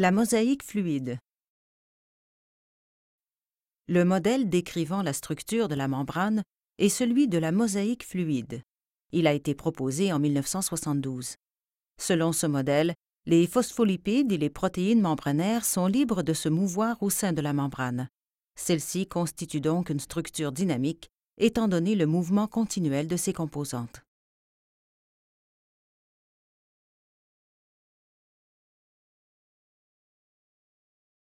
La mosaïque fluide. Le modèle décrivant la structure de la membrane est celui de la mosaïque fluide. Il a été proposé en 1972. Selon ce modèle, les phospholipides et les protéines membranaires sont libres de se mouvoir au sein de la membrane. Celle-ci constitue donc une structure dynamique, étant donné le mouvement continuel de ses composantes.